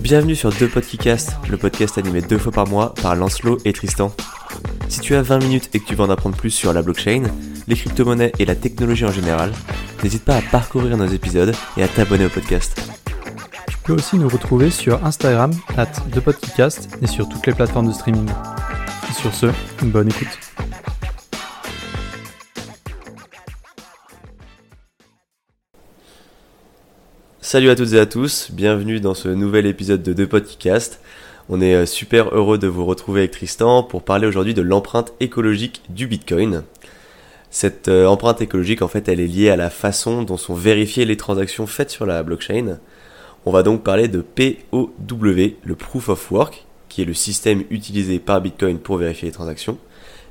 Bienvenue sur Deux Podcasts, le podcast animé deux fois par mois par Lancelot et Tristan. Si tu as 20 minutes et que tu veux en apprendre plus sur la blockchain, les crypto-monnaies et la technologie en général, n'hésite pas à parcourir nos épisodes et à t'abonner au podcast. Tu peux aussi nous retrouver sur Instagram, at Podcast et sur toutes les plateformes de streaming. sur ce, une bonne écoute. Salut à toutes et à tous, bienvenue dans ce nouvel épisode de Deux Podcast. On est euh, super heureux de vous retrouver avec Tristan pour parler aujourd'hui de l'empreinte écologique du Bitcoin. Cette euh, empreinte écologique, en fait, elle est liée à la façon dont sont vérifiées les transactions faites sur la blockchain. On va donc parler de POW, le Proof of Work, qui est le système utilisé par Bitcoin pour vérifier les transactions,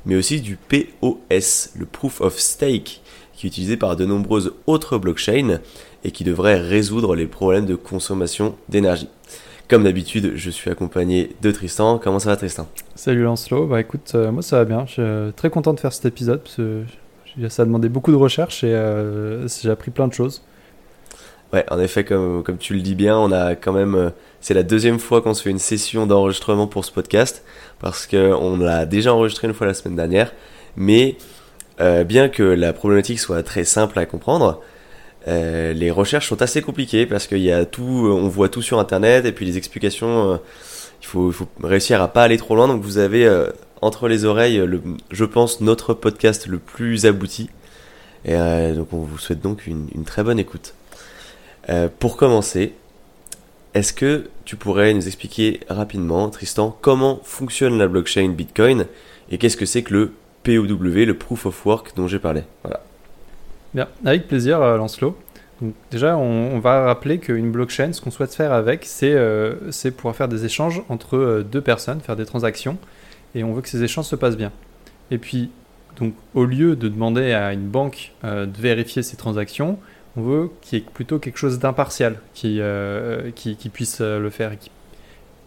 mais aussi du POS, le Proof of Stake, qui est utilisé par de nombreuses autres blockchains et qui devrait résoudre les problèmes de consommation d'énergie. Comme d'habitude, je suis accompagné de Tristan. Comment ça va Tristan? Salut Lancelot, bah écoute, euh, moi ça va bien. Je suis euh, très content de faire cet épisode parce que ça a demandé beaucoup de recherche et euh, j'ai appris plein de choses. Ouais, en effet, comme, comme tu le dis bien, on a quand même. c'est la deuxième fois qu'on se fait une session d'enregistrement pour ce podcast parce qu'on l'a déjà enregistré une fois la semaine dernière. Mais bien que la problématique soit très simple à comprendre, euh, les recherches sont assez compliquées parce qu'il tout, on voit tout sur internet et puis les explications, euh, il, faut, réussir à pas aller trop loin. Donc vous avez euh, entre les oreilles, je pense, notre podcast le plus abouti. Et donc on vous souhaite donc une, très bonne écoute. pour commencer, est-ce que tu pourrais nous expliquer rapidement, Tristan, comment fonctionne la blockchain Bitcoin et qu'est-ce que c'est que le POW, le Proof of Work dont j'ai parlé? Bien, avec plaisir, euh, Lancelot. Donc déjà, on, va rappeler qu'une blockchain, ce qu'on souhaite faire avec, c'est euh, pouvoir faire des échanges entre euh, deux personnes, faire des transactions, et on veut que ces échanges se passent bien. Et puis, donc, au lieu de demander à une banque de vérifier ces transactions, on veut qu'il y ait plutôt quelque chose d'impartial qui, qui, puisse le faire.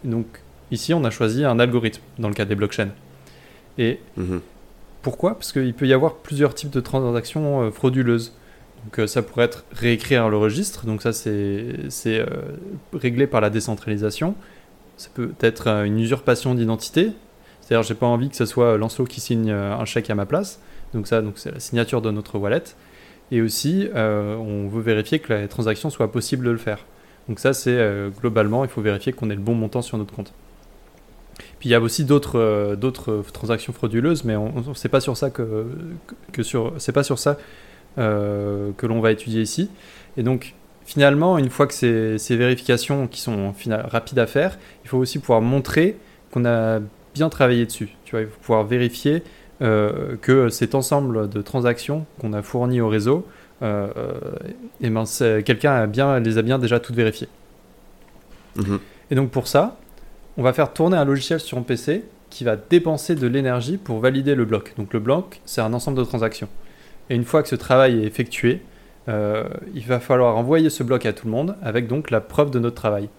Donc, ici, on a choisi un algorithme dans le cas des blockchains. Et mhm. Pourquoi? Parce qu'il peut y avoir plusieurs types de transactions euh, frauduleuses. Donc euh, ça pourrait être réécrire le registre, donc ça c'est euh, réglé par la décentralisation. Ça peut être une usurpation d'identité, c'est-à-dire j'ai pas envie que ce soit Lancelot qui signe un chèque à ma place, donc ça c'est la signature de notre wallet. Et aussi on veut vérifier que la transaction soit possible de le faire. Donc ça c'est globalement il faut vérifier qu'on ait le bon montant sur notre compte. Puis il y a aussi d'autres euh, d'autres transactions frauduleuses, mais on, on c'est pas sur ça que, que, sur c'est pas sur ça euh, que l'on va étudier ici. Et donc finalement, une fois que ces, ces vérifications qui sont rapides à faire, il faut aussi pouvoir montrer qu'on a bien travaillé dessus. Tu vois, il faut pouvoir vérifier euh, que cet ensemble de transactions qu'on a fourni au réseau, et ben quelqu'un bien les a bien déjà toutes vérifiées. Mm-hmm. Et donc pour ça, on va faire tourner un logiciel sur un PC qui va dépenser de l'énergie pour valider le bloc. Donc le bloc, c'est un ensemble de transactions. Et une fois que ce travail est effectué, euh, il va falloir envoyer ce bloc à tout le monde avec donc la preuve de notre travail.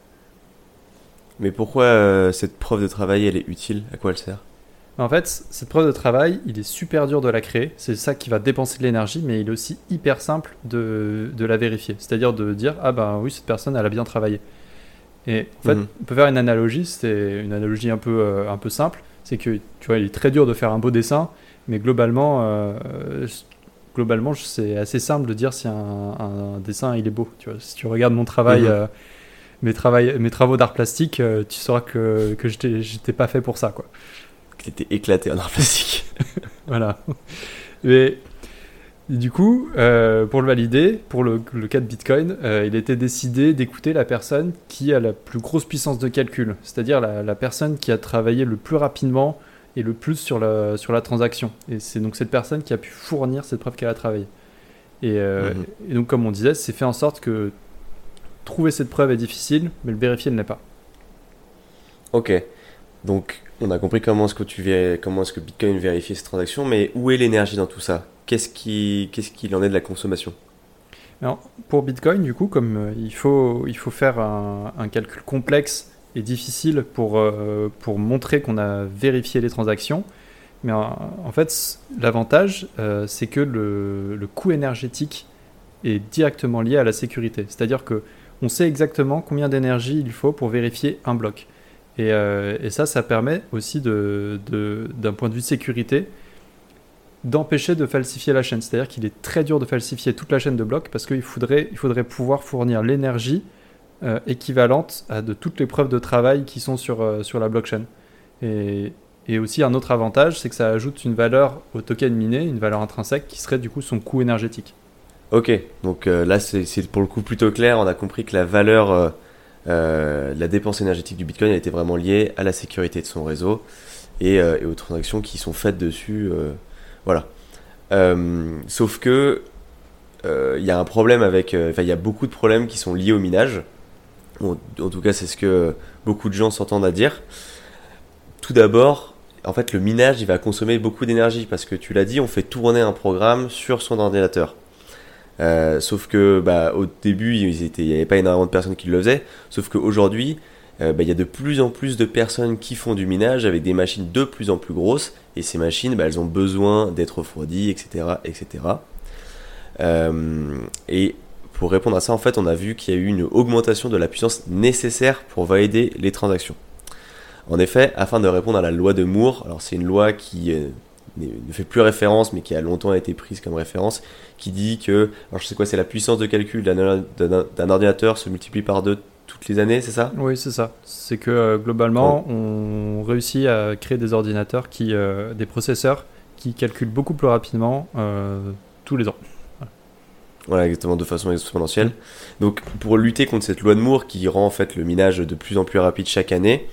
Mais pourquoi euh, cette preuve de travail, elle est utile? À quoi elle sert? En fait, cette preuve de travail, il est super dur de la créer. C'est ça qui va dépenser de l'énergie, mais il est aussi hyper simple de, de la vérifier. C'est-à-dire de dire, ah ben oui, cette personne, elle a bien travaillé. Et en fait, mhm. on peut faire une analogie, c'est une analogie un peu, euh, un peu simple, c'est que tu vois, il est très dur de faire un beau dessin, mais globalement, euh, globalement c'est assez simple de dire si un, dessin il est beau. Tu vois, si tu regardes mon travail, mhm. euh, mes, travail mes travaux d'art plastique, tu sauras que, que j'étais pas fait pour ça. Quoi. Que étais éclaté en art plastique. voilà. Mais du coup, euh, pour le valider, pour le, cas de Bitcoin, euh, il était décidé d'écouter la personne qui a la plus grosse puissance de calcul, c'est-à-dire la, personne qui a travaillé le plus rapidement et le plus sur la, sur la transaction. Et c'est donc cette personne qui a pu fournir cette preuve qu'elle a travaillé. Et, euh, mhm. et, donc, comme on disait, c'est fait en sorte que trouver cette preuve est difficile, mais le vérifier ne l'est pas. Ok. Donc, on a compris comment est-ce que, tu comment est-ce que Bitcoin vérifie ces transactions, mais où est l'énergie dans tout ça? Qu'est-ce qu'il en est de la consommation? Pour Bitcoin, du coup, comme euh, il, faut, il faut faire un, calcul complexe et difficile pour, euh, pour montrer qu'on a vérifié les transactions, mais en, fait, l'avantage, euh, c'est que le, le, coût énergétique est directement lié à la sécurité. C'est-à-dire que on sait exactement combien d'énergie il faut pour vérifier un bloc. Et, et ça, ça permet aussi, de, de- d'un point de vue de sécurité, d'empêcher de falsifier la chaîne. C'est-à-dire qu'il est très dur de falsifier toute la chaîne de blocs parce qu'il faudrait, il faudrait pouvoir fournir l'énergie euh, équivalente à de toutes les preuves de travail qui sont sur, euh, sur la blockchain. Et, et aussi un autre avantage, c'est que ça ajoute une valeur au token miné, une valeur intrinsèque qui serait du coup son coût énergétique. Ok, donc euh, là c'est pour le coup plutôt clair. On a compris que la valeur, la dépense énergétique du Bitcoin elle était vraiment liée à la sécurité de son réseau et aux transactions qui sont faites dessus. Euh, voilà. Euh, sauf que euh, il y a un problème avec, euh, il y a beaucoup de problèmes qui sont liés au minage. En tout cas, c'est ce que beaucoup de gens s'entendent à dire. Tout d'abord, en fait, le minage, il va consommer beaucoup d'énergie parce que tu l'as dit, on fait tourner un programme sur son ordinateur. Euh, sauf que bah, au début, il n'y avait pas énormément de personnes qui le faisaient. Sauf qu'aujourd'hui, euh, bah, il y a de plus en plus de personnes qui font du minage avec des machines de plus en plus grosses. Et ces machines, bah, elles ont besoin d'être refroidies, etc. etc. Euh, et pour répondre à ça, en fait, on a vu qu'il y a eu une augmentation de la puissance nécessaire pour valider les transactions. En effet, afin de répondre à la loi de Moore, alors c'est une loi qui euh, ne fait plus référence, mais qui a longtemps été prise comme référence, qui dit que, alors je sais quoi, c'est la puissance de calcul d'un ordinateur se multiplie par deux toutes les années, c'est ça? Oui, c'est ça. C'est que euh, globalement, on réussit à créer des ordinateurs qui, euh, des processeurs qui calculent beaucoup plus rapidement euh, tous les ans. Voilà, exactement, de façon exponentielle. Donc, pour lutter contre cette loi de Moore qui rend en fait le minage de plus en plus rapide chaque année,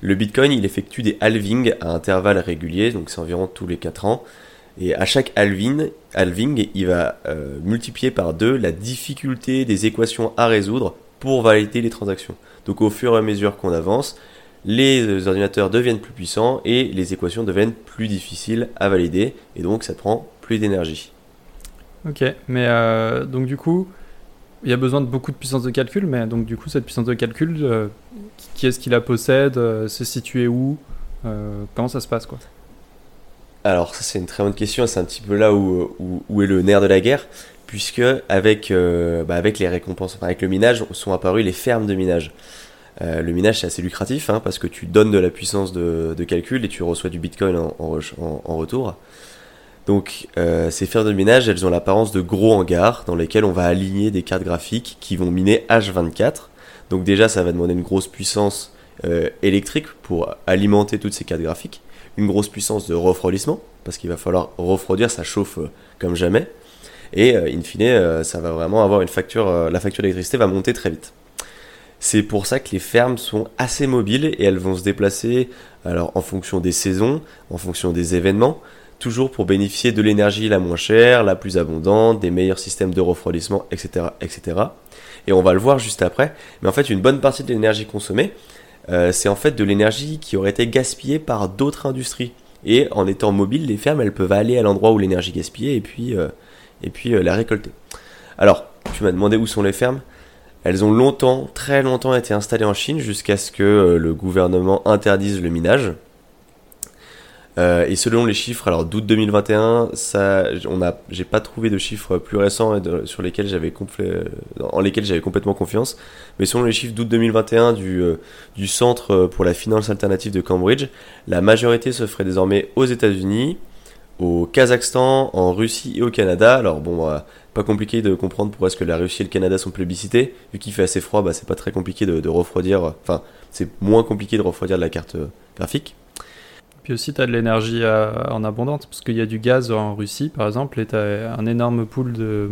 le Bitcoin, il effectue des halvings à intervalles réguliers, donc c'est environ tous les 4 ans. Et à chaque halving, halving il va multiplier par deux la difficulté des équations à résoudre pour valider les transactions. Donc, au fur et à mesure qu'on avance, les ordinateurs deviennent plus puissants et les équations deviennent plus difficiles à valider, et donc ça prend plus d'énergie. Ok, mais euh, donc du coup, il y a besoin de beaucoup de puissance de calcul, mais donc du coup, cette puissance de calcul, euh, qui- est-ce qui la possède euh, C'est situé où Comment ça se passe quoi? Alors ça c'est une très bonne question, c'est un petit peu là où, où, où est le nerf de la guerre, puisque avec, euh, bah, avec les récompenses, enfin, avec le minage, sont apparues les fermes de minage. Euh, le minage c'est assez lucratif, hein, parce que tu donnes de la puissance de, calcul et tu reçois du bitcoin en, en, re- en- en retour. Donc euh, ces fermes de minage, elles ont l'apparence de gros hangars dans lesquels on va aligner des cartes graphiques qui vont miner H24. Donc déjà ça va demander une grosse puissance électrique pour alimenter toutes ces cartes graphiques une grosse puissance de refroidissement, parce qu'il va falloir refroidir, ça chauffe comme jamais. Et euh, in fine, euh, ça va vraiment avoir une facture, euh, la facture d'électricité va monter très vite. C'est pour ça que les fermes sont assez mobiles et elles vont se déplacer alors en fonction des saisons, en fonction des événements, toujours pour bénéficier de l'énergie la moins chère, la plus abondante, des meilleurs systèmes de refroidissement, etc., etc. Et on va le voir juste après. Mais en fait, une bonne partie de l'énergie consommée, c'est en fait de l'énergie qui aurait été gaspillée par d'autres industries. Et en étant mobiles, les fermes, elles peuvent aller à l'endroit où l'énergie gaspillée et puis, et puis euh, la récolter. Alors, tu m'as demandé où sont les fermes. Elles ont longtemps, très longtemps été installées en Chine jusqu'à ce que euh, le gouvernement interdise le minage. Euh, et selon les chiffres, alors d'août 2021, ça, j'ai pas trouvé de chiffres plus récents sur lesquels j'avais en lesquels j'avais complètement confiance. Mais selon les chiffres d'août 2021 du, du Centre pour la finance alternative de Cambridge, la majorité se ferait désormais aux États-Unis, au Kazakhstan, en Russie et au Canada. Alors bon, euh, pas compliqué de comprendre pourquoi est-ce que la Russie et le Canada sont plébiscités. Vu qu'il fait assez froid, bah, c'est pas très compliqué de, de refroidir. euh, Enfin, c'est moins compliqué de refroidir de la carte euh, graphique. Puis aussi, tu as de l'énergie en abondance, parce qu'il y a du gaz en Russie, par exemple, et tu as un énorme pool de,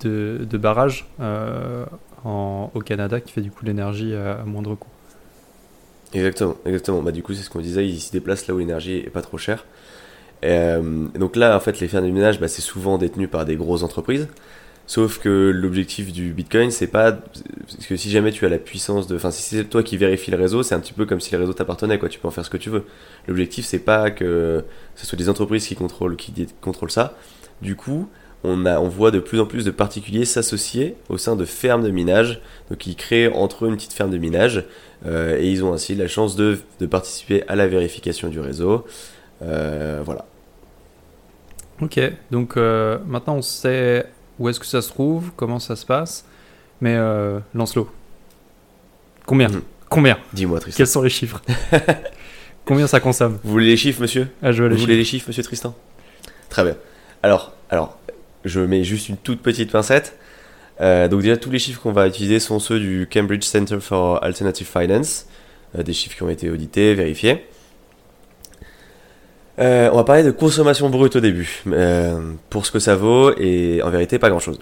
de, de barrages euh, en- au Canada qui fait du coup l'énergie à, à moindre coût. Exactement, exactement. Bah, du coup, c'est ce qu'on disait, ils se déplacent là où l'énergie est pas trop chère. Euh, donc là, en fait, les fermes de ménage, bah, c'est souvent détenu par des grosses entreprises. Sauf que l'objectif du Bitcoin, c'est pas. Parce que si jamais tu as la puissance de. Enfin, si c'est toi qui vérifies le réseau, c'est un petit peu comme si le réseau t'appartenait, quoi. Tu peux en faire ce que tu veux. L'objectif, c'est pas que ce soit des entreprises qui contrôlent, qui contrôlent ça. Du coup, on, a, on voit de plus en plus de particuliers s'associer au sein de fermes de minage. Donc, ils créent entre eux une petite ferme de minage. euh, et ils ont ainsi la chance de participer à la vérification du réseau. Euh, voilà. Ok, donc euh, maintenant on sait où est-ce que ça se trouve, comment ça se passe. Mais euh, Lancelot, combien? Mhm. Combien? Dis-moi, Tristan. Quels sont les chiffres? Combien ça consomme? Vous voulez les chiffres, monsieur? Ah, je veux les Vous voulez chiffres. les chiffres, monsieur Tristan? Très bien. Alors, alors, je mets juste une toute petite pincette. Euh, donc déjà, tous les chiffres qu'on va utiliser sont ceux du Cambridge Center for Alternative Finance, euh, des chiffres qui ont été audités, vérifiés. Euh, on va parler de consommation brute au début, euh, pour ce que ça vaut, et en vérité, pas grand-chose.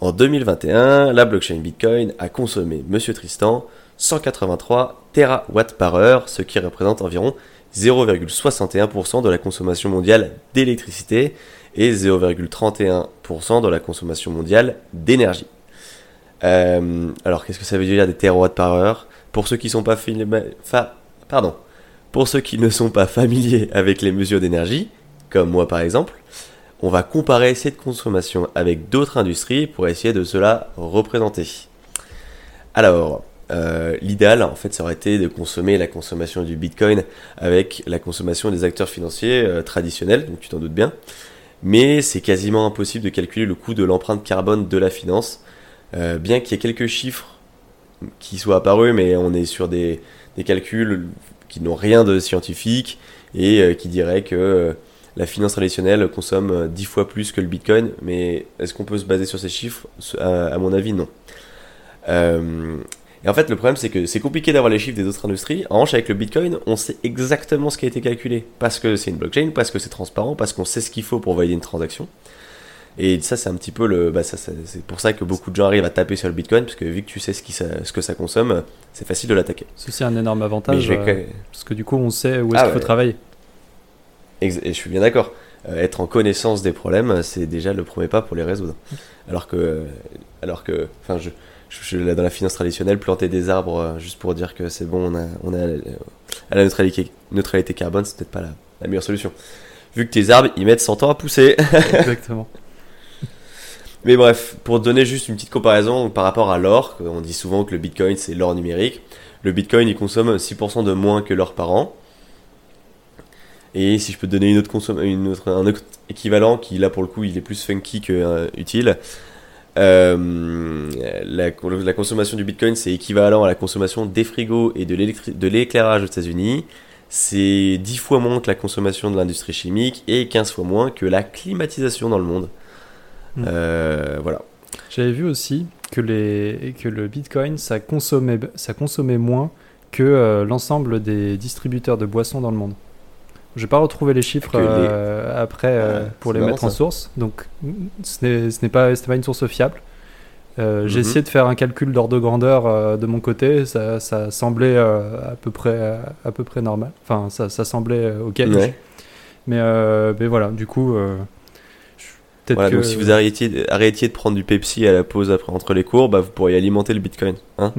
En 2021, la blockchain Bitcoin a consommé, monsieur Tristan, 183 terawatts par heure, ce qui représente environ 0,61% de la consommation mondiale d'électricité et 0,31% de la consommation mondiale d'énergie. Euh, alors, qu'est-ce que ça veut dire des terawatts par heure? Pour ceux qui sont pas fa- pardon, pour ceux qui ne sont pas familiers avec les mesures d'énergie, comme moi par exemple, on va comparer cette consommation avec d'autres industries pour essayer de se la représenter. Alors, euh, l'idéal, en fait, ça aurait été de consommer la consommation du Bitcoin avec la consommation des acteurs financiers euh, traditionnels, donc tu t'en doutes bien. Mais c'est quasiment impossible de calculer le coût de l'empreinte carbone de la finance, euh, bien qu'il y ait quelques chiffres qui soient apparus, mais on est sur des calculs qui n'ont rien de scientifique et euh, qui diraient que euh, la finance traditionnelle consomme euh, 10 fois plus que le Bitcoin, mais est-ce qu'on peut se baser sur ces chiffres? À, mon avis, non. Euh, et en fait, le problème, c'est que c'est compliqué d'avoir les chiffres des autres industries. En revanche, avec le Bitcoin, on sait exactement ce qui a été calculé. Parce que c'est une blockchain, parce que c'est transparent, parce qu'on sait ce qu'il faut pour valider une transaction. Et ça, c'est un petit peu le. Bah, ça, c'est pour ça que beaucoup de gens arrivent à taper sur le Bitcoin, parce que vu que tu sais ce, qui ça- ce que ça consomme, c'est facile de l'attaquer. Ceci est un énorme avantage, vais euh, parce que du coup, on sait où est-ce Ah qu'il faut ouais. travailler. Et je suis bien d'accord. Euh, être en connaissance des problèmes, c'est déjà le premier pas pour les résoudre. Alors que, alors que, enfin, je, je, je- là, dans la finance traditionnelle, planter des arbres euh, juste pour dire que c'est bon, on a, on a euh, à la neutralité, neutralité carbone, c'est peut-être pas la, la meilleure solution. Vu que tes arbres, ils mettent 100 ans à pousser. Exactement. Mais bref, pour donner juste une petite comparaison par rapport à l'or, on dit souvent que le Bitcoin c'est l'or numérique. Le Bitcoin il consomme 6% de moins que l'or par an. Et si je peux te donner une autre une autre, un autre équivalent qui là pour le coup il est plus funky que euh, euh, la, la consommation du Bitcoin c'est équivalent à la consommation des frigos et de l'éclairage aux États-Unis. C'est 10 fois moins que la consommation de l'industrie chimique et 15 fois moins que la climatisation dans le monde. Mm. Euh, voilà. J'avais vu aussi que, les, que le Bitcoin, ça consommait, ça consommait moins que euh, l'ensemble des distributeurs de boissons dans le monde. Je vais pas retrouver les chiffres les- euh, après euh, Ah, pour les mettre en source. Donc, ce n'est pas, une source fiable. Euh, J'ai Mhm. essayé de faire un calcul d'ordre de grandeur euh, de mon côté. Ça, ça semblait euh, à peu près, à peu près normal. Enfin, ça, ça semblait ok. Ouais. Mais, euh, mais voilà, du coup, euh, Voilà, que donc si vous arrêtiez, arrêtiez de prendre du Pepsi à la pause après entre les cours, bah, vous pourriez alimenter le Bitcoin. Hein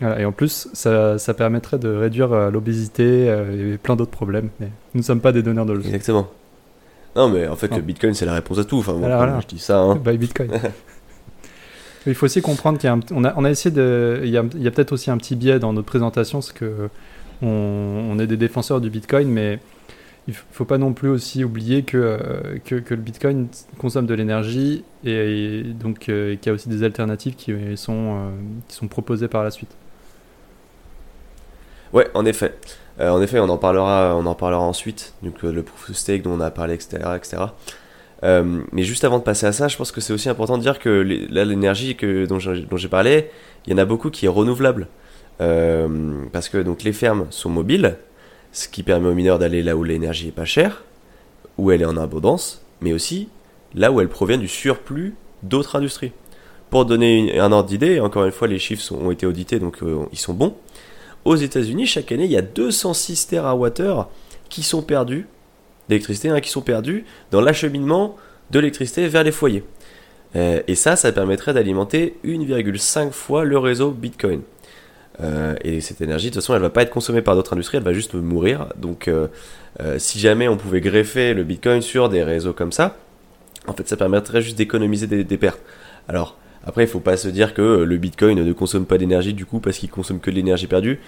Voilà, et en plus, ça, ça permettrait de réduire euh, l'obésité euh, et plein d'autres problèmes. Mais nous ne sommes pas des donneurs de leçons. Exactement. Non, mais en fait, Non. le Bitcoin, c'est la réponse à tout. Enfin, bon, Voilà, voilà. je dis ça. Hein. By Bitcoin. Il faut aussi comprendre qu'il y a un, on a, on a essayé de, il y a, il y a peut-être aussi un petit biais dans notre présentation, c'est que on, on est des défenseurs du Bitcoin, mais il f- faut pas non plus aussi oublier que, euh, que, que le Bitcoin consomme de l'énergie et, donc euh, qu'il y a aussi des alternatives qui sont, euh, qui sont proposées par la suite. Ouais, en effet. En effet, on en parlera, on en parlera ensuite. Donc, le proof of stake dont on a parlé, etc. etc. Mais juste avant de passer à ça, je pense que c'est aussi important de dire que l'énergie dont j'ai parlé, il y en a beaucoup qui est renouvelable. Parce que donc, les fermes sont mobiles, ce qui permet aux mineurs d'aller là où l'énergie est pas chère, où elle est en abondance, mais aussi là où elle provient du surplus d'autres industries. Pour donner un ordre d'idée, encore une fois, les chiffres ont été audités, donc euh, ils sont bons. Aux États-Unis, chaque année, il y a 206 TWh qui sont perdus d'électricité, hein, qui sont perdus dans l'acheminement de l'électricité vers les foyers. Euh, et ça, ça permettrait d'alimenter 1,5 fois le réseau Bitcoin. Euh, et cette énergie, de toute façon, elle va pas être consommée par d'autres industries, elle va juste mourir. Donc, euh, euh, si jamais on pouvait greffer le Bitcoin sur des réseaux comme ça, en fait, ça permettrait juste d'économiser des, pertes. Alors, après, il faut pas se dire que le Bitcoin ne consomme pas d'énergie du coup parce qu'il consomme que de l'énergie perdue.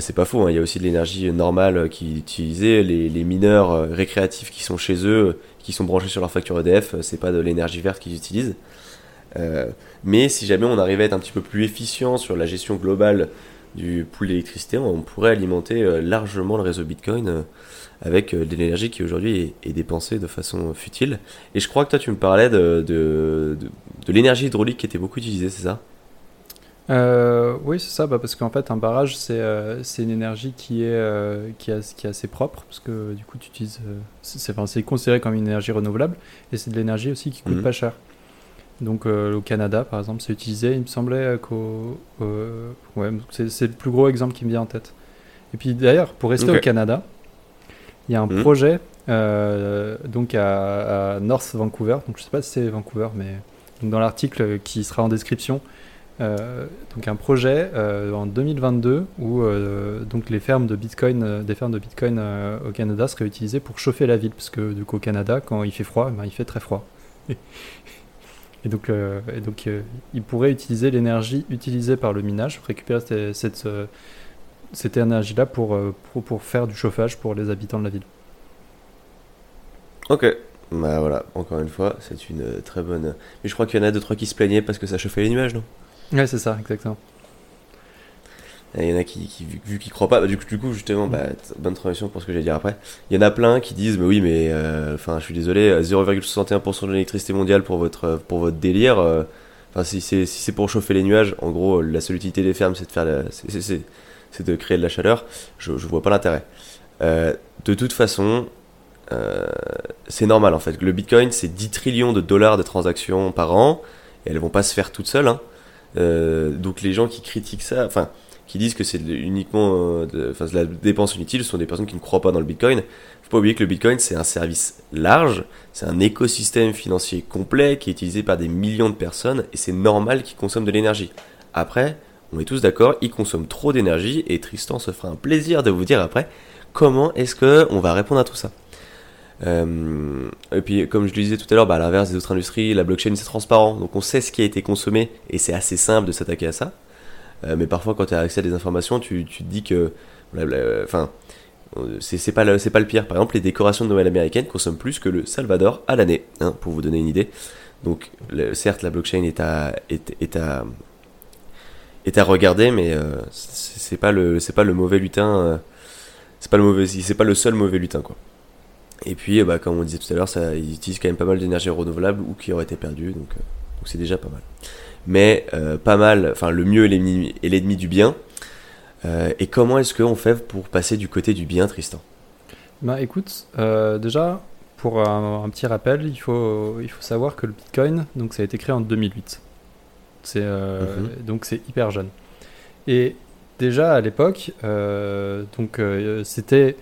C'est pas faux, hein. il y a aussi de l'énergie normale qui est utilisée. Les, les mineurs récréatifs qui sont chez eux, qui sont branchés sur leur facture EDF, c'est pas de l'énergie verte qu'ils utilisent. mais si jamais on arrivait à être un petit peu plus efficient sur la gestion globale du pool d'électricité, on pourrait alimenter largement le réseau Bitcoin avec de l'énergie qui aujourd'hui est, dépensée de façon futile. Et je crois que toi tu me parlais de, de, de l'énergie hydraulique qui était beaucoup utilisée, c'est ça? Euh, oui, c'est ça, bah, parce qu'en fait, un barrage, c'est euh, une énergie qui est, euh, qui, est, qui est assez propre, parce que du coup, tu utilises. c'est considéré comme une énergie renouvelable, et c'est de l'énergie aussi qui coûte mhm. pas cher. Donc, au Canada, par exemple, c'est utilisé, il me semblait qu'au. ouais, c'est le plus gros exemple qui me vient en tête. Et puis d'ailleurs, pour rester au Canada, il y a un mhm. projet donc à, North Vancouver, donc je sais pas si c'est Vancouver, mais dans l'article qui sera en description, euh, donc un projet euh, en 2022 où euh, donc les fermes de Bitcoin, des fermes de Bitcoin au Canada seraient utilisées pour chauffer la ville parce que du coup au Canada quand il fait froid, ben, il fait très froid. et donc, et donc il pourrait utiliser l'énergie utilisée par le minage, récupérer cette, cette, cette énergie-là pour, pour, pour, faire du chauffage pour les habitants de la ville. Ok, bah voilà, encore une fois, c'est une très bonne. Mais je crois qu'il y en a deux trois qui se plaignaient parce que ça chauffait les nuages, non? Ouais, c'est ça, exactement. Il y en a qui, vu qu'ils croient pas, bah, du, coup, justement, bah, bonne transition pour ce que j'allais dire après. Il y en a plein qui disent, mais oui, mais euh, enfin, je suis désolé, 0,61% de l'électricité mondiale pour votre pour votre délire. Euh, enfin, si c'est si pour chauffer les nuages, en gros, la seule utilité des fermes, c'est de de créer de la chaleur. Je, je vois pas l'intérêt. Euh, de toute façon, c'est normal en fait. Le Bitcoin, c'est 10 trillions de dollars de transactions par an, et elles vont pas se faire toutes seules. Hein. Euh, donc les gens qui critiquent ça, enfin, qui disent que c'est uniquement euh, de, la dépense inutile, ce sont des personnes qui ne croient pas dans le Bitcoin. Faut pas oublier que le Bitcoin c'est un service large, c'est un écosystème financier complet qui est utilisé par des millions de personnes et c'est normal qu'il consomme de l'énergie. Après, on est tous d'accord, il consomme trop d'énergie et Tristan se fera un plaisir de vous dire après comment est-ce que on va répondre à tout ça. Euh, et puis, comme je le disais tout à l'heure, bah, à l'inverse des autres industries, la blockchain c'est transparent, donc on sait ce qui a été consommé et c'est assez simple de s'attaquer à ça. Euh, mais parfois, quand tu as accès à des informations, tu, tu te dis que, enfin, c'est pas le pas le pire. Par exemple, les décorations de Noël américaines consomment plus que le Salvador à l'année, hein, pour vous donner une idée. Donc, certes, la blockchain est à est, à est à regarder, mais euh, c'est pas le pas le mauvais lutin. c'est pas le mauvais c'est pas le seul mauvais lutin quoi. Et puis, bah, comme on disait tout à l'heure, ils utilisent quand même pas mal d'énergie renouvelable ou qui aurait été perdue, euh, donc c'est déjà pas mal. Mais euh, pas mal, enfin le mieux est l'ennemi du bien. Euh, et comment est-ce qu'on fait pour passer du côté du bien, Tristan? Bah écoute, déjà pour un, petit rappel, il faut il faut savoir que le Bitcoin, donc ça a été créé en 2008. C'est mhm. donc c'est hyper jeune. Et déjà à l'époque, donc c'était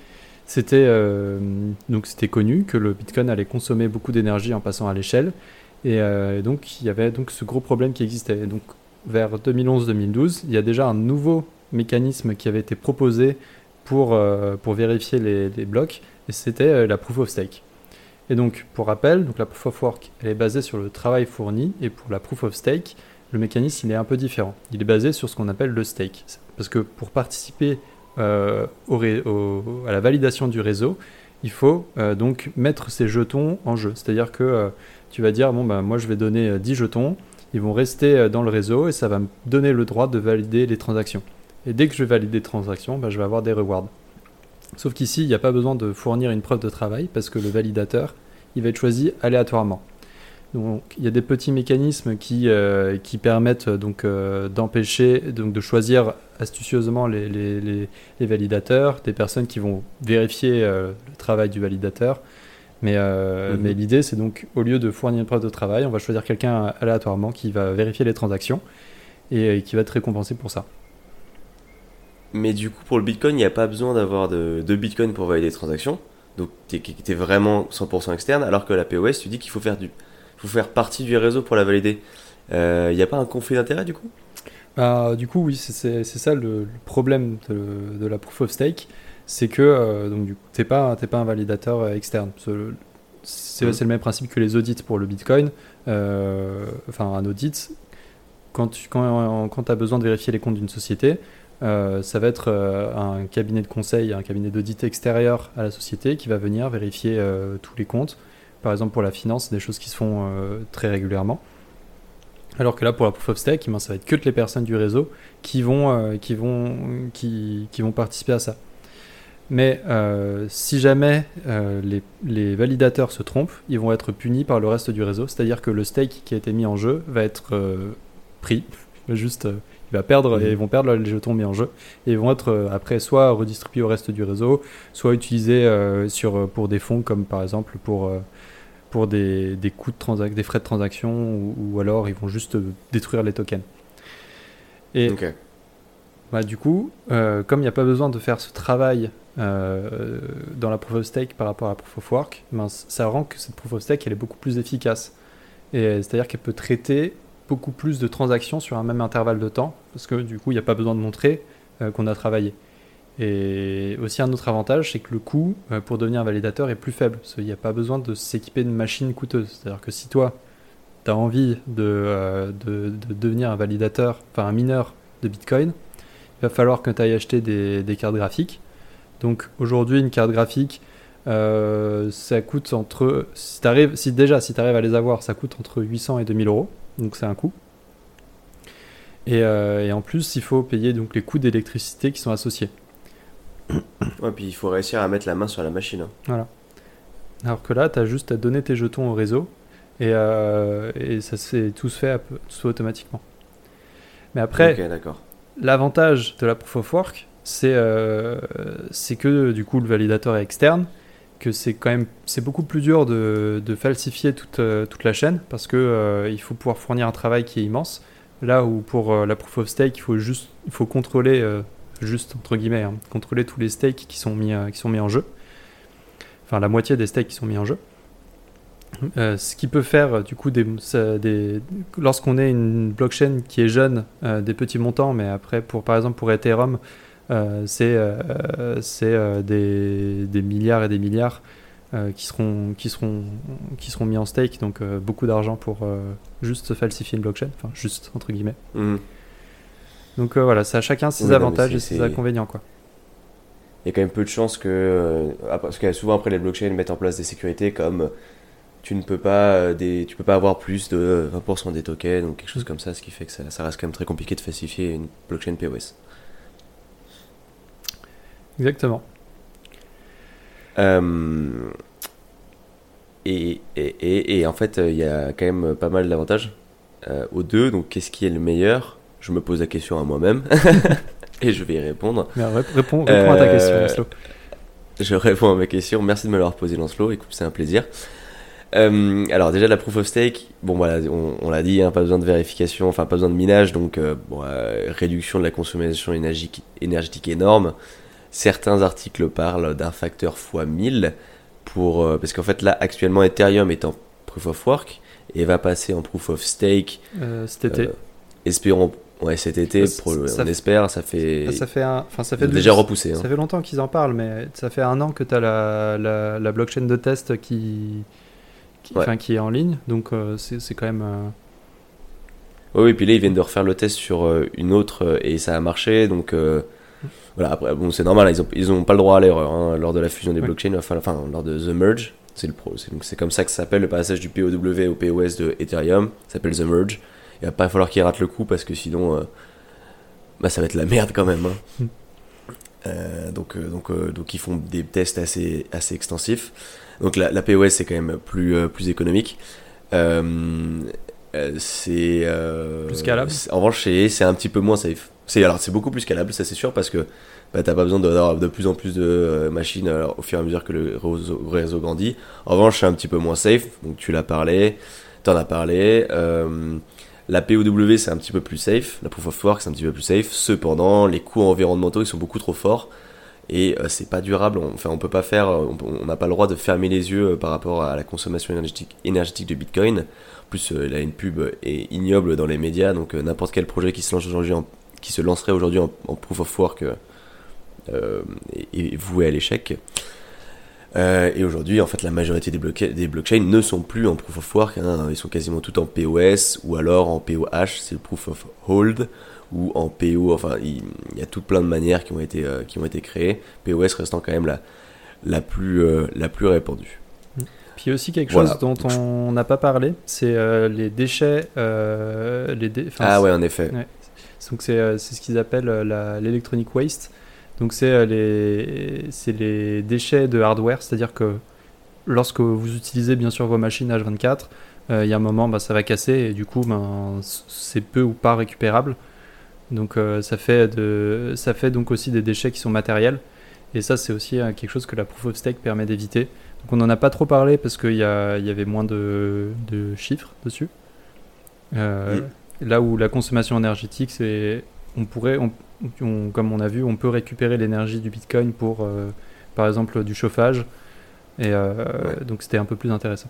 c'était euh, donc c'était connu que le Bitcoin allait consommer beaucoup d'énergie en passant à l'échelle et euh, donc il y avait donc ce gros problème qui existait. Donc vers 2011-2012, il y a déjà un nouveau mécanisme qui avait été proposé pour, euh, pour vérifier les, blocs et c'était la proof of stake. Et donc pour rappel, donc la proof of work elle est basée sur le travail fourni et pour la proof of stake le mécanisme il est un peu différent. Il est basé sur ce qu'on appelle le stake parce que pour participer euh, à la validation du réseau, il faut euh, donc mettre ces jetons en jeu. C'est-à-dire que euh, tu vas dire, bon, ben, moi je vais donner 10 jetons, ils vont rester dans le réseau et ça va me donner le droit de valider les transactions. Et dès que je vais valider les transactions, ben, je vais avoir des rewards. Sauf qu'ici, il n'y a pas besoin de fournir une preuve de travail parce que le validateur, il va être choisi aléatoirement. Donc, il y a des petits mécanismes qui, qui permettent donc d'empêcher donc de choisir astucieusement les, les, les, validateurs, des personnes qui vont vérifier euh, le travail du validateur. Mais, euh, mhm. mais l'idée, c'est donc, au lieu de fournir une preuve de travail, on va choisir quelqu'un aléatoirement qui va vérifier les transactions et, qui va être récompensé pour ça. Mais du coup, pour le Bitcoin, il n'y a pas besoin d'avoir de, de, Bitcoin pour valider les transactions. Donc, tu es, vraiment 100% externe, alors que la POS, tu dis qu'il faut faire, du, faut faire partie du réseau pour la valider. Il euh, n'y a pas un conflit d'intérêt du coup? Bah, du coup, oui, c'est ça le, problème de, la proof of stake, c'est que euh, donc, tu n'es pas, pas un validateur euh, externe. C'est le même principe que les audits pour le Bitcoin. Enfin, un audit, quand tu quand, quand as besoin de vérifier les comptes d'une société, ça va être un cabinet de conseil, un cabinet d'audit extérieur à la société qui va venir vérifier tous les comptes. Par exemple, pour la finance, des choses qui se font très régulièrement. Alors que là, pour la proof of stake, ben, ça va être que les personnes du réseau qui vont, euh, qui vont, qui, qui, vont participer à ça. Mais euh, si jamais euh, les, les, validateurs se trompent, ils vont être punis par le reste du réseau. C'est-à-dire que le stake qui a été mis en jeu va être pris. Juste, il va perdre et ils vont perdre les jetons mis en jeu et ils vont être après soit redistribués au reste du réseau, soit utilisés sur, pour des fonds comme par exemple pour pour des, des coûts de des frais de transaction ou, alors ils vont juste détruire les tokens. Et bah, du coup, euh, comme il n'y a pas besoin de faire ce travail euh, dans la proof of stake par rapport à la proof of work, ben, ça rend que cette proof of stake elle est beaucoup plus efficace. Et c'est-à-dire qu'elle peut traiter beaucoup plus de transactions sur un même intervalle de temps parce que du coup il n'y a pas besoin de montrer euh, qu'on a travaillé. Et aussi un autre avantage, c'est que le coût euh, pour devenir un validateur est plus faible. Il n'y a pas besoin de s'équiper de machines coûteuses. C'est-à-dire que si toi, tu as envie euh, de, de, devenir un validateur, enfin un mineur de Bitcoin, il va falloir que tu ailles acheter des, des, cartes graphiques. Donc aujourd'hui, une carte graphique, euh, ça coûte entre... Si, si déjà, si tu arrives à les avoir, ça coûte entre 800 et 2000 euros. Donc c'est un coût. Et, et, en plus, il faut payer donc les coûts d'électricité qui sont associés. Ouais, puis il faut réussir à mettre la main sur la machine. Hein. Voilà. Alors que là, tu as juste à donner tes jetons au réseau et, euh, et ça se tout se fait tout automatiquement. Mais après, l'avantage de la proof of work, c'est euh, que du coup le validateur est externe, que c'est quand même c'est beaucoup plus dur de, de falsifier toute, euh, toute, la chaîne parce que euh, il faut pouvoir fournir un travail qui est immense. Là où pour la proof of stake, il faut juste il faut contrôler juste entre guillemets, hein, contrôler tous les stakes qui sont, mis, euh, qui sont mis en jeu. Enfin, la moitié des stakes qui sont mis en jeu. Euh, ce qui peut faire du coup des, lorsqu'on est une blockchain qui est jeune euh, des petits montants mais après pour par exemple pour Ethereum c'est c'est des, des, milliards et des milliards qui seront qui seront qui seront mis en stake donc beaucoup d'argent pour juste falsifier une blockchain enfin juste entre guillemets mmh. Donc euh, voilà, ça a chacun ses avantages et ses inconvénients. Quoi. Il y a quand même peu de chances que. Euh, parce que souvent après les blockchains mettent en place des sécurités comme tu ne peux pas, euh, des, tu peux pas avoir plus de 20% des tokens ou quelque chose comme ça, ce qui fait que ça, ça, reste quand même très compliqué de falsifier une blockchain POS. Exactement. et, et, et, en fait, il y a quand même pas mal d'avantages aux deux. Donc, qu'est-ce qui est le meilleur? Je me pose la question à moi-même et je vais y répondre. réponds, à ta question, euh, Lancelot. Je réponds à ma question. Merci de me l'avoir posé, Lancelot. Écoute, c'est un plaisir. Euh, alors déjà la proof of stake, bon voilà, on, l'a dit, hein, pas besoin de vérification, enfin pas besoin de minage, donc euh, bon, réduction de la consommation énergique, énergétique énorme. Certains articles parlent d'un facteur x 1000 pour parce qu'en fait là actuellement Ethereum est en proof of work et va passer en proof of stake cet été. espérons Ouais, cet été, on espère, ça fait. Ça fait un, enfin, ça fait déjà repoussé. Ça hein. fait longtemps qu'ils en parlent, mais ça fait un an que tu as la, la, la, blockchain de test qui, qui, qui est en ligne, donc euh, c'est quand même. Euh, oui, et puis là, ils viennent de refaire le test sur euh, une autre et ça a marché, donc. Voilà, après, bon, c'est normal, ils n'ont ils ont pas le droit à l'erreur hein, lors de la fusion des blockchains, enfin, enfin, lors de The Merge. C'est comme ça que ça s'appelle le passage du POW au POS de Ethereum, ça s'appelle The Merge il va pas falloir qu'il rate le coup parce que sinon, euh, bah, ça va être la merde quand même. Hein. Hmm. Euh, donc, euh, donc, donc ils font des tests assez, assez extensifs. Donc la, POS c'est quand même plus, plus économique. c'est plus scalable. En revanche, c'est un petit peu moins safe. C'est alors c'est beaucoup plus scalable, ça c'est sûr, parce que bah, t'as pas besoin d'avoir de plus en plus de machines au fur et à mesure que le réseau, réseau, grandit. En revanche, c'est un petit peu moins safe. Donc tu l'as parlé, t'en as parlé. La POW c'est un petit peu plus safe, la Proof of Work c'est un petit peu plus safe. Cependant, les coûts environnementaux ils sont beaucoup trop forts et euh, c'est pas durable. Enfin, on peut pas faire, on n'a pas le droit de fermer les yeux euh, par rapport à la consommation énergétique, énergétique de Bitcoin. En plus, euh, là, une pub est ignoble dans les médias, donc n'importe quel projet qui se lance aujourd'hui, qui se lancerait aujourd'hui en, Proof of Work est voué à l'échec. Euh, et aujourd'hui, en fait, la majorité des, des, blockchains ne sont plus en proof of work. Hein. ils sont quasiment tous en POS ou alors en POH, c'est le proof of hold, ou en PO. Enfin, il, y a tout plein de manières qui ont été, euh, qui ont été créées. POS restant quand même la, la, plus, euh, la plus répandue. Mm. Puis aussi quelque chose dont on n'a pas parlé, c'est les déchets. les ah ouais, en effet. Donc c'est ce qu'ils appellent l'électronic waste. Donc c'est les, les déchets de hardware, c'est-à-dire que lorsque vous utilisez bien sûr vos machines H24, euh, il y a un moment, bah, ça va casser et du coup, ben, c'est peu ou pas récupérable. Donc euh, ça, fait de, ça fait donc aussi des déchets qui sont matériels. Et ça, c'est aussi euh, quelque chose que la Proof of Stake permet d'éviter. Donc on n'en a pas trop parlé parce qu'il y, y, avait moins de, de chiffres dessus. Là où la consommation énergétique, c'est on pourrait, comme on a vu, on peut récupérer l'énergie du Bitcoin pour, par exemple, du chauffage. Et donc c'était un peu plus intéressant.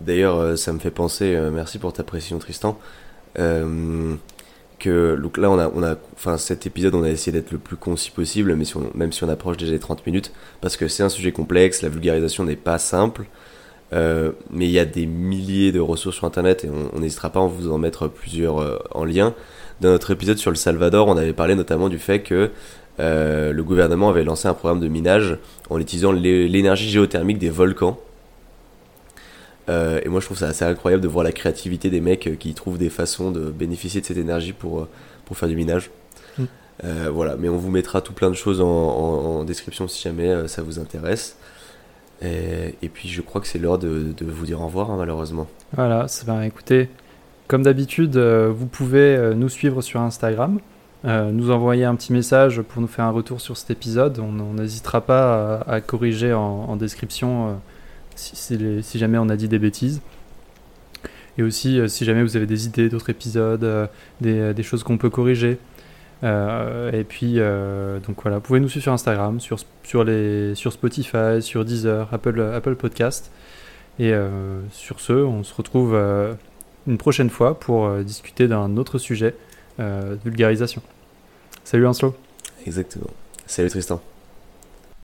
D'ailleurs, euh, ça me fait penser, euh, merci pour ta précision Tristan, euh, que donc là on a, on a, enfin cet épisode on a essayé d'être le plus concis possible, mais si on, même si on approche déjà les 30 minutes, parce que c'est un sujet complexe, la vulgarisation n'est pas simple, mais il y a des milliers de ressources sur Internet et on n'hésitera pas à vous en mettre plusieurs en lien. Dans notre épisode sur le Salvador, on avait parlé notamment du fait que le gouvernement avait lancé un programme de minage en utilisant l'énergie géothermique des volcans euh, et moi, je trouve ça assez incroyable de voir la créativité des mecs euh, qui trouvent des façons de bénéficier de cette énergie pour, euh, pour faire du minage. Mm. voilà, mais on vous mettra tout plein de choses en, description si jamais ça vous intéresse. Et, puis, je crois que c'est l'heure de, de, vous dire au revoir, hein, malheureusement. Voilà, c'est bien. Écoutez, comme d'habitude, vous pouvez nous suivre sur Instagram. nous envoyer un petit message pour nous faire un retour sur cet épisode. On n'hésitera pas à, corriger en, description si, jamais on a dit des bêtises. Et aussi, euh, si jamais vous avez des idées d'autres épisodes, euh, euh, des, choses qu'on peut corriger. et puis, donc voilà, vous pouvez nous suivre sur Instagram, sur Spotify, sur Deezer, Apple, Apple Podcast. Et sur ce, on se retrouve une prochaine fois pour discuter d'un autre sujet, vulgarisation. Salut Anslo. Exactement. Salut Tristan.